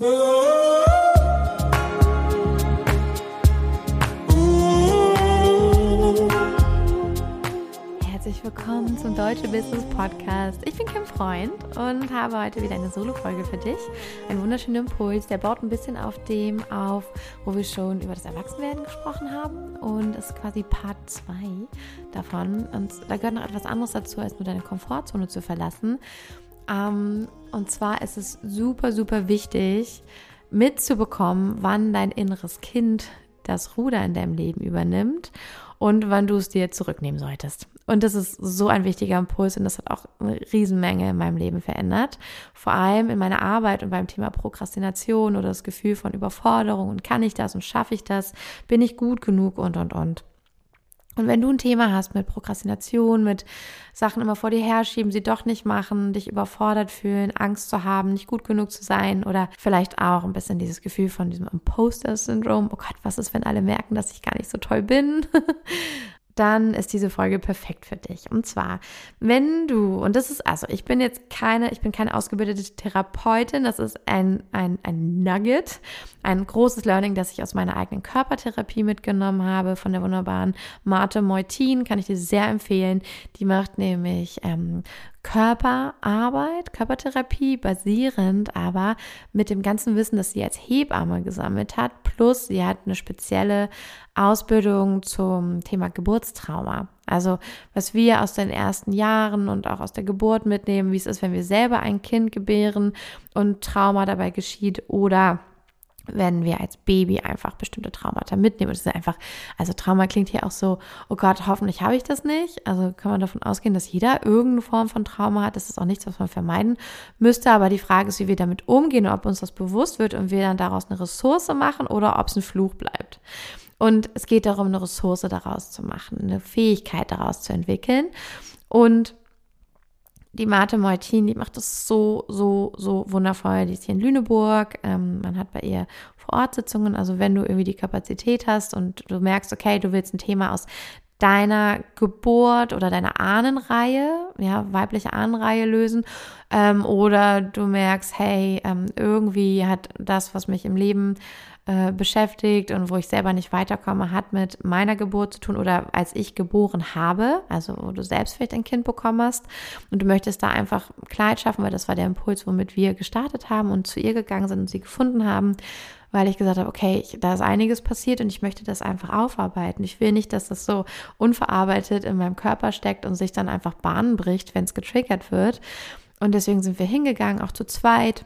Herzlich willkommen zum Deutsche Business Podcast. Ich bin Kim Freund und habe heute wieder eine Solo-Folge für dich. Ein wunderschöner Impuls, der baut ein bisschen auf dem auf, wo wir schon über das Erwachsenwerden gesprochen haben. Und ist quasi Part 2 davon. Und da gehört noch etwas anderes dazu, als nur deine Komfortzone zu verlassen. Ähm, und zwar ist es super, super wichtig, mitzubekommen, wann dein inneres Kind das Ruder in deinem Leben übernimmt und wann du es dir zurücknehmen solltest. Und das ist so ein wichtiger Impuls und das hat auch eine Riesenmenge in meinem Leben verändert. Vor allem in meiner Arbeit und beim Thema Prokrastination oder das Gefühl von Überforderung und kann ich das und schaffe ich das, bin ich gut genug und, und, und. Und wenn du ein Thema hast mit Prokrastination, mit Sachen immer vor dir herschieben, sie doch nicht machen, dich überfordert fühlen, Angst zu haben, nicht gut genug zu sein oder vielleicht auch ein bisschen dieses Gefühl von diesem Imposter-Syndrom, oh Gott, was ist, wenn alle merken, dass ich gar nicht so toll bin? dann ist diese Folge perfekt für dich. Und zwar, wenn du, und das ist, also ich bin jetzt keine, ich bin keine ausgebildete Therapeutin, das ist ein, ein, ein Nugget, ein großes Learning, das ich aus meiner eigenen Körpertherapie mitgenommen habe, von der wunderbaren Marte Moitin, kann ich dir sehr empfehlen. Die macht nämlich ähm, Körperarbeit, Körpertherapie basierend, aber mit dem ganzen Wissen, das sie als Hebamme gesammelt hat, plus sie hat eine spezielle Ausbildung zum Thema Geburtstrauma. Also was wir aus den ersten Jahren und auch aus der Geburt mitnehmen, wie es ist, wenn wir selber ein Kind gebären und Trauma dabei geschieht oder wenn wir als Baby einfach bestimmte Traumata mitnehmen. das ist einfach, also Trauma klingt hier auch so, oh Gott, hoffentlich habe ich das nicht. Also kann man davon ausgehen, dass jeder irgendeine Form von Trauma hat. Das ist auch nichts, was man vermeiden müsste. Aber die Frage ist, wie wir damit umgehen ob uns das bewusst wird und wir dann daraus eine Ressource machen oder ob es ein Fluch bleibt. Und es geht darum, eine Ressource daraus zu machen, eine Fähigkeit daraus zu entwickeln. Und die Marte Moitin, die macht das so, so, so wundervoll. Die ist hier in Lüneburg. Ähm, man hat bei ihr Vorortsitzungen. Also wenn du irgendwie die Kapazität hast und du merkst, okay, du willst ein Thema aus deiner Geburt oder deiner Ahnenreihe, ja, weibliche Ahnenreihe lösen, ähm, oder du merkst, hey, ähm, irgendwie hat das, was mich im Leben äh, beschäftigt und wo ich selber nicht weiterkomme, hat mit meiner Geburt zu tun oder als ich geboren habe, also wo du selbst vielleicht ein Kind bekommen hast und du möchtest da einfach Kleid schaffen, weil das war der Impuls, womit wir gestartet haben und zu ihr gegangen sind und sie gefunden haben, weil ich gesagt habe, okay, ich, da ist einiges passiert und ich möchte das einfach aufarbeiten. Ich will nicht, dass das so unverarbeitet in meinem Körper steckt und sich dann einfach Bahnen bricht, wenn es getriggert wird. Und deswegen sind wir hingegangen, auch zu zweit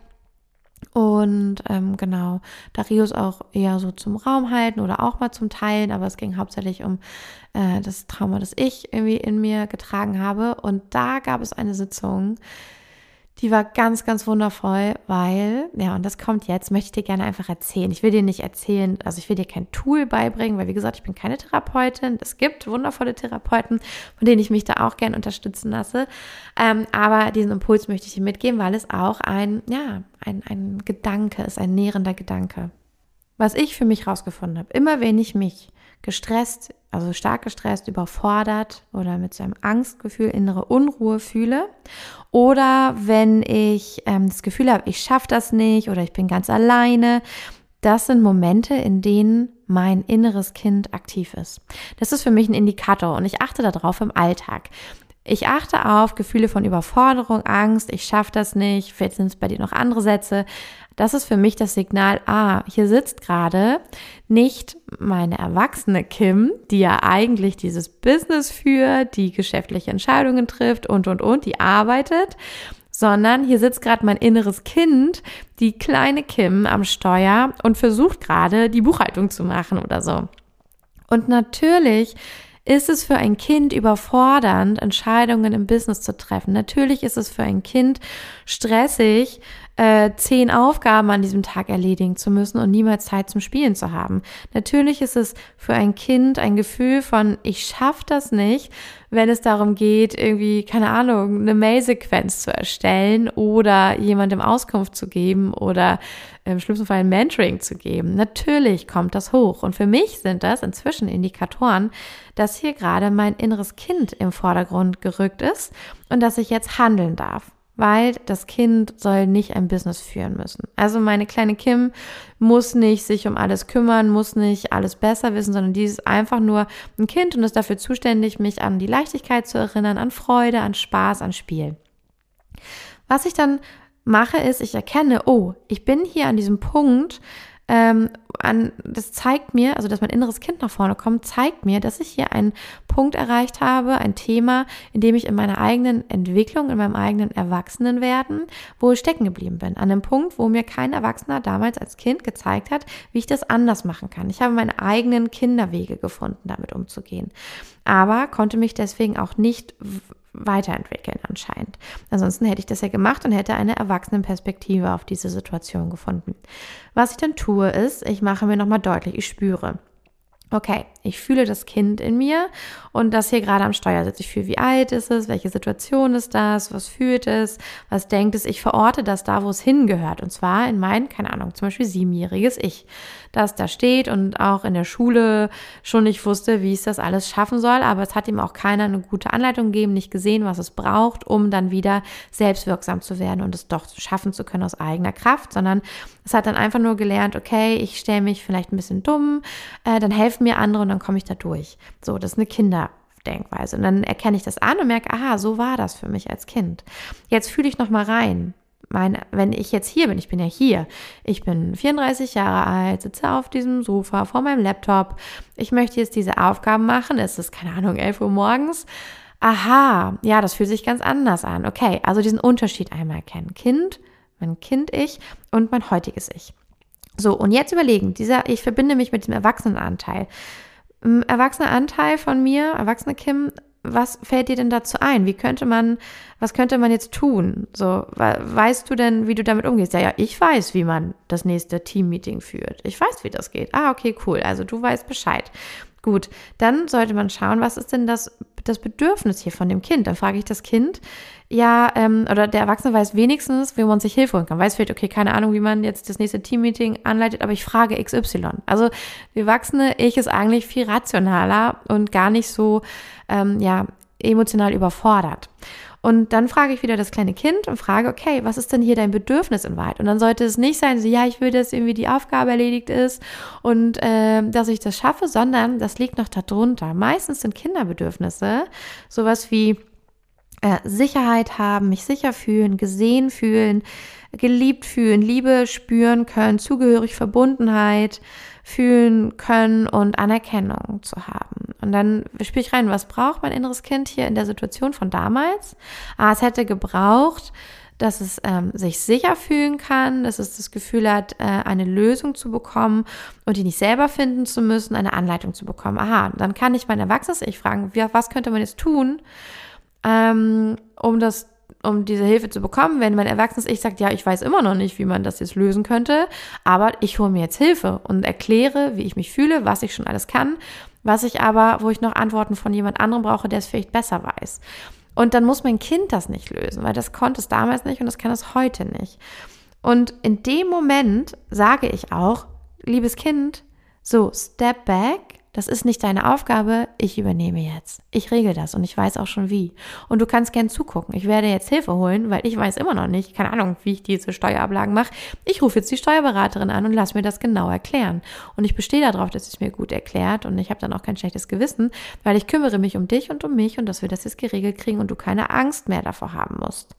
und ähm, genau, Darius auch eher so zum Raum halten oder auch mal zum Teilen, aber es ging hauptsächlich um äh, das Trauma, das ich irgendwie in mir getragen habe. Und da gab es eine Sitzung, die war ganz, ganz wundervoll, weil, ja, und das kommt jetzt, möchte ich dir gerne einfach erzählen. Ich will dir nicht erzählen, also ich will dir kein Tool beibringen, weil wie gesagt, ich bin keine Therapeutin. Es gibt wundervolle Therapeuten, von denen ich mich da auch gerne unterstützen lasse. Ähm, aber diesen Impuls möchte ich dir mitgeben, weil es auch ein, ja, ein, ein Gedanke ist, ein nährender Gedanke. Was ich für mich rausgefunden habe, immer wenn ich mich gestresst, also stark gestresst, überfordert oder mit so einem Angstgefühl, innere Unruhe fühle. Oder wenn ich ähm, das Gefühl habe, ich schaffe das nicht oder ich bin ganz alleine. Das sind Momente, in denen mein inneres Kind aktiv ist. Das ist für mich ein Indikator und ich achte darauf im Alltag. Ich achte auf Gefühle von Überforderung, Angst, ich schaffe das nicht, vielleicht sind es bei dir noch andere Sätze. Das ist für mich das Signal, ah, hier sitzt gerade nicht meine erwachsene Kim, die ja eigentlich dieses Business führt, die geschäftliche Entscheidungen trifft und, und, und, die arbeitet, sondern hier sitzt gerade mein inneres Kind, die kleine Kim am Steuer und versucht gerade die Buchhaltung zu machen oder so. Und natürlich ist es für ein Kind überfordernd, Entscheidungen im Business zu treffen. Natürlich ist es für ein Kind stressig, äh, zehn Aufgaben an diesem Tag erledigen zu müssen und niemals Zeit zum Spielen zu haben. Natürlich ist es für ein Kind ein Gefühl von, ich schaffe das nicht, wenn es darum geht, irgendwie, keine Ahnung, eine Mail-Sequenz zu erstellen oder jemandem Auskunft zu geben oder im schlimmsten Fall ein Mentoring zu geben. Natürlich kommt das hoch. Und für mich sind das inzwischen Indikatoren, dass hier gerade mein inneres Kind im Vordergrund gerückt ist und dass ich jetzt handeln darf. Weil das Kind soll nicht ein Business führen müssen. Also meine kleine Kim muss nicht sich um alles kümmern, muss nicht alles besser wissen, sondern die ist einfach nur ein Kind und ist dafür zuständig, mich an die Leichtigkeit zu erinnern, an Freude, an Spaß, an Spiel. Was ich dann mache, ist, ich erkenne, oh, ich bin hier an diesem Punkt, ähm, an, das zeigt mir, also dass mein inneres Kind nach vorne kommt, zeigt mir, dass ich hier einen Punkt erreicht habe, ein Thema, in dem ich in meiner eigenen Entwicklung, in meinem eigenen Erwachsenenwerden, wo ich stecken geblieben bin. An einem Punkt, wo mir kein Erwachsener damals als Kind gezeigt hat, wie ich das anders machen kann. Ich habe meine eigenen Kinderwege gefunden, damit umzugehen. Aber konnte mich deswegen auch nicht weiterentwickeln anscheinend. Ansonsten hätte ich das ja gemacht und hätte eine Erwachsenenperspektive auf diese Situation gefunden. Was ich dann tue, ist, ich mache mir nochmal deutlich, ich spüre okay, ich fühle das Kind in mir und das hier gerade am Steuer sitzt. Ich fühle, wie alt ist es, welche Situation ist das, was fühlt es, was denkt es. Ich verorte das da, wo es hingehört. Und zwar in mein, keine Ahnung, zum Beispiel siebenjähriges Ich, das da steht und auch in der Schule schon nicht wusste, wie es das alles schaffen soll. Aber es hat ihm auch keiner eine gute Anleitung gegeben, nicht gesehen, was es braucht, um dann wieder selbstwirksam zu werden und es doch schaffen zu können aus eigener Kraft, sondern es hat dann einfach nur gelernt, okay, ich stelle mich vielleicht ein bisschen dumm, äh, dann helfen mir andere und dann komme ich da durch. So, das ist eine Kinderdenkweise. Und dann erkenne ich das an und merke, aha, so war das für mich als Kind. Jetzt fühle ich noch mal rein. Meine, wenn ich jetzt hier bin, ich bin ja hier, ich bin 34 Jahre alt, sitze auf diesem Sofa vor meinem Laptop, ich möchte jetzt diese Aufgaben machen, es ist, keine Ahnung, 11 Uhr morgens, aha, ja, das fühlt sich ganz anders an. Okay, also diesen Unterschied einmal erkennen. Kind, mein Kind-Ich und mein heutiges Ich. So, und jetzt überlegen, dieser, ich verbinde mich mit dem Erwachsenenanteil. Erwachsener Anteil von mir, erwachsene Kim, was fällt dir denn dazu ein? Wie könnte man, was könnte man jetzt tun? So, weißt du denn, wie du damit umgehst? Ja, ja, ich weiß, wie man das nächste Teammeeting führt. Ich weiß, wie das geht. Ah, okay, cool. Also du weißt Bescheid. Gut, dann sollte man schauen, was ist denn das, das Bedürfnis hier von dem Kind? Dann frage ich das Kind, ja, ähm, oder der Erwachsene weiß wenigstens, wie man sich Hilfe holen kann. Weiß vielleicht, okay, keine Ahnung, wie man jetzt das nächste Teammeeting anleitet, aber ich frage XY. Also die Erwachsene, ich ist eigentlich viel rationaler und gar nicht so, ähm, ja, emotional überfordert. Und dann frage ich wieder das kleine Kind und frage, okay, was ist denn hier dein Bedürfnis in Wahrheit? Und dann sollte es nicht sein, so, ja, ich will, dass irgendwie die Aufgabe erledigt ist und äh, dass ich das schaffe, sondern das liegt noch darunter. Meistens sind Kinderbedürfnisse sowas wie, äh, Sicherheit haben, mich sicher fühlen, gesehen fühlen, geliebt fühlen, Liebe spüren können, zugehörig Verbundenheit fühlen können und Anerkennung zu haben. Und dann spüre ich rein, was braucht mein inneres Kind hier in der Situation von damals? Ah, es hätte gebraucht, dass es ähm, sich sicher fühlen kann, dass es das Gefühl hat, äh, eine Lösung zu bekommen und die nicht selber finden zu müssen, eine Anleitung zu bekommen. Aha, dann kann ich mein erwachsenes Ich fragen, wie, was könnte man jetzt tun, ähm, um das um diese Hilfe zu bekommen, wenn mein erwachsenes Ich sagt, ja, ich weiß immer noch nicht, wie man das jetzt lösen könnte, aber ich hole mir jetzt Hilfe und erkläre, wie ich mich fühle, was ich schon alles kann, was ich aber, wo ich noch Antworten von jemand anderem brauche, der es vielleicht besser weiß. Und dann muss mein Kind das nicht lösen, weil das konnte es damals nicht und das kann es heute nicht. Und in dem Moment sage ich auch, liebes Kind, so, step back, das ist nicht deine Aufgabe, ich übernehme jetzt. Ich regel das und ich weiß auch schon wie. Und du kannst gern zugucken. Ich werde jetzt Hilfe holen, weil ich weiß immer noch nicht, keine Ahnung, wie ich diese Steuerablagen mache. Ich rufe jetzt die Steuerberaterin an und lass mir das genau erklären. Und ich bestehe darauf, dass es mir gut erklärt und ich habe dann auch kein schlechtes Gewissen, weil ich kümmere mich um dich und um mich und dass wir das jetzt geregelt kriegen und du keine Angst mehr davor haben musst.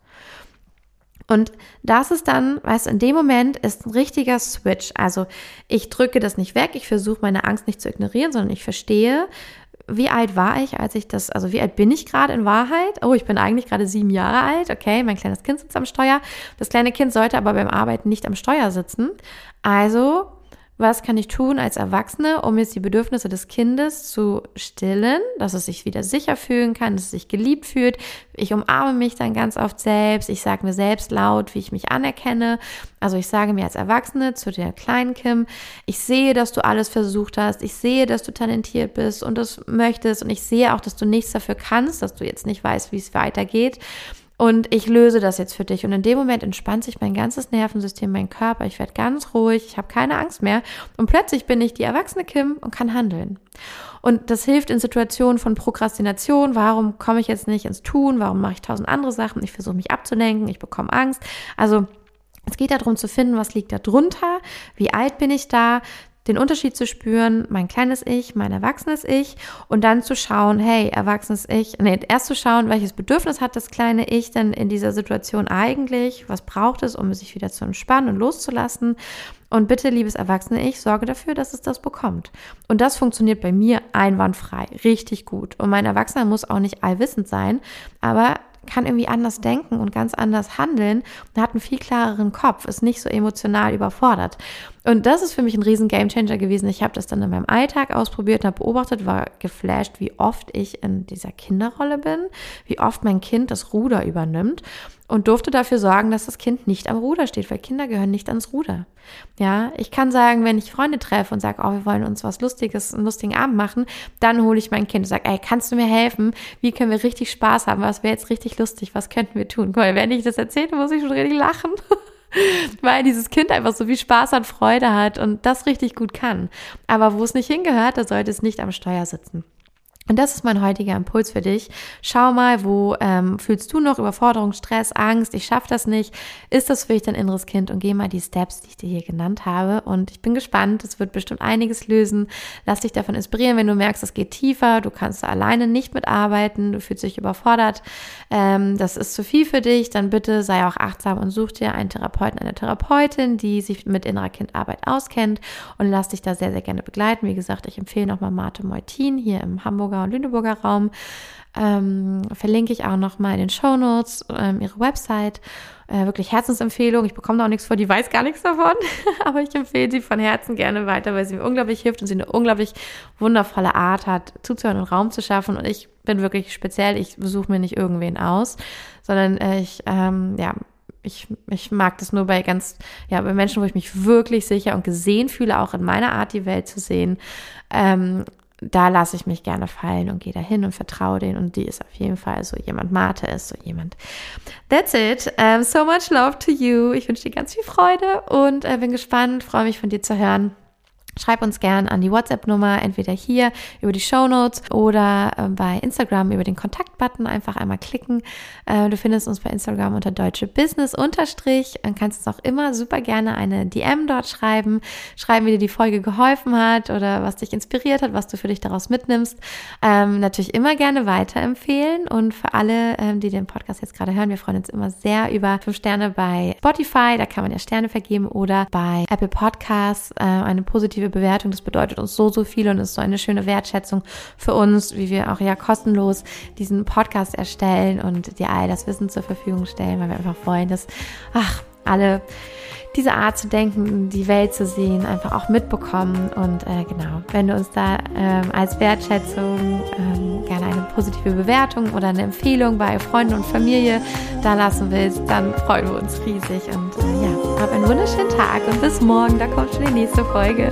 Und das ist dann, weißt du, in dem Moment ist ein richtiger Switch. Also ich drücke das nicht weg, ich versuche meine Angst nicht zu ignorieren, sondern ich verstehe, wie alt war ich, als ich das, also wie alt bin ich gerade in Wahrheit? Oh, ich bin eigentlich gerade sieben Jahre alt. Okay, mein kleines Kind sitzt am Steuer. Das kleine Kind sollte aber beim Arbeiten nicht am Steuer sitzen. Also was kann ich tun als Erwachsene, um jetzt die Bedürfnisse des Kindes zu stillen, dass es sich wieder sicher fühlen kann, dass es sich geliebt fühlt. Ich umarme mich dann ganz oft selbst. Ich sage mir selbst laut, wie ich mich anerkenne. Also ich sage mir als Erwachsene zu der kleinen Kim, ich sehe, dass du alles versucht hast. Ich sehe, dass du talentiert bist und das möchtest. Und ich sehe auch, dass du nichts dafür kannst, dass du jetzt nicht weißt, wie es weitergeht. Und ich löse das jetzt für dich. Und in dem Moment entspannt sich mein ganzes Nervensystem, mein Körper. Ich werde ganz ruhig, ich habe keine Angst mehr. Und plötzlich bin ich die erwachsene Kim und kann handeln. Und das hilft in Situationen von Prokrastination. Warum komme ich jetzt nicht ins Tun? Warum mache ich tausend andere Sachen? Ich versuche mich abzulenken, ich bekomme Angst. Also es geht darum zu finden, was liegt da drunter, wie alt bin ich da, den Unterschied zu spüren, mein kleines Ich, mein erwachsenes Ich und dann zu schauen, hey, erwachsenes Ich, nee, erst zu schauen, welches Bedürfnis hat das kleine Ich denn in dieser Situation eigentlich, was braucht es, um sich wieder zu entspannen und loszulassen und bitte, liebes erwachsene Ich, sorge dafür, dass es das bekommt. Und das funktioniert bei mir einwandfrei, richtig gut. Und mein Erwachsener muss auch nicht allwissend sein, aber kann irgendwie anders denken und ganz anders handeln und hat einen viel klareren Kopf, ist nicht so emotional überfordert. Und das ist für mich ein riesen Gamechanger gewesen. Ich habe das dann in meinem Alltag ausprobiert, habe beobachtet, war geflasht, wie oft ich in dieser Kinderrolle bin, wie oft mein Kind das Ruder übernimmt und durfte dafür sorgen, dass das Kind nicht am Ruder steht, weil Kinder gehören nicht ans Ruder. Ja, ich kann sagen, wenn ich Freunde treffe und sage, oh, wir wollen uns was Lustiges, einen lustigen Abend machen, dann hole ich mein Kind und sage, ey, kannst du mir helfen? Wie können wir richtig Spaß haben? Was wäre jetzt richtig lustig? Was könnten wir tun? Weil wenn ich das erzähle, muss ich schon richtig lachen. weil dieses Kind einfach so viel Spaß und Freude hat und das richtig gut kann. Aber wo es nicht hingehört, da sollte es nicht am Steuer sitzen. Und das ist mein heutiger Impuls für dich. Schau mal, wo ähm, fühlst du noch Überforderung, Stress, Angst, ich schaffe das nicht. Ist das für dich dein inneres Kind? Und geh mal die Steps, die ich dir hier genannt habe. Und ich bin gespannt, es wird bestimmt einiges lösen. Lass dich davon inspirieren, wenn du merkst, es geht tiefer, du kannst da alleine nicht mitarbeiten, du fühlst dich überfordert, ähm, das ist zu viel für dich, dann bitte sei auch achtsam und such dir einen Therapeuten, eine Therapeutin, die sich mit innerer Kindarbeit auskennt und lass dich da sehr, sehr gerne begleiten. Wie gesagt, ich empfehle nochmal Marte Meutin hier im Hamburger Hamburger und Lüneburger Raum. Ähm, verlinke ich auch noch mal in den Show Notes ähm, ihre Website. Äh, wirklich Herzensempfehlung. Ich bekomme da auch nichts vor, die weiß gar nichts davon, aber ich empfehle sie von Herzen gerne weiter, weil sie mir unglaublich hilft und sie eine unglaublich wundervolle Art hat, zuzuhören und Raum zu schaffen. Und ich bin wirklich speziell, ich besuche mir nicht irgendwen aus, sondern äh, ich, ähm, ja, ich, ich mag das nur bei ganz, ja, bei Menschen, wo ich mich wirklich sicher und gesehen fühle, auch in meiner Art die Welt zu sehen. Ähm, da lasse ich mich gerne fallen und gehe dahin und vertraue denen. Und die ist auf jeden Fall so jemand. Mate ist so jemand. That's it. Um, so much love to you. Ich wünsche dir ganz viel Freude und äh, bin gespannt, freue mich von dir zu hören. Schreib uns gern an die WhatsApp-Nummer, entweder hier über die Show Notes oder äh, bei Instagram über den Kontakt-Button. Einfach einmal klicken. Äh, du findest uns bei Instagram unter deutsche Business unterstrich. Dann kannst du uns auch immer super gerne eine DM dort schreiben. Schreiben, wie dir die Folge geholfen hat oder was dich inspiriert hat, was du für dich daraus mitnimmst. Ähm, natürlich immer gerne weiterempfehlen. Und für alle, ähm, die den Podcast jetzt gerade hören, wir freuen uns immer sehr über fünf Sterne bei Spotify. Da kann man ja Sterne vergeben oder bei Apple Podcasts äh, eine positive positive Bewertung. Das bedeutet uns so, so viel und ist so eine schöne Wertschätzung für uns, wie wir auch ja kostenlos diesen Podcast erstellen und dir all das Wissen zur Verfügung stellen, weil wir einfach wollen, dass, ach, alle diese Art zu denken, die Welt zu sehen, einfach auch mitbekommen. Und äh, genau, wenn du uns da ähm, als Wertschätzung ähm, gerne eine positive Bewertung oder eine Empfehlung bei Freunden und Familie da lassen willst, dann freuen wir uns riesig. Und äh, ja, hab einen wunderschönen Tag und bis morgen. Da kommt schon die nächste Folge.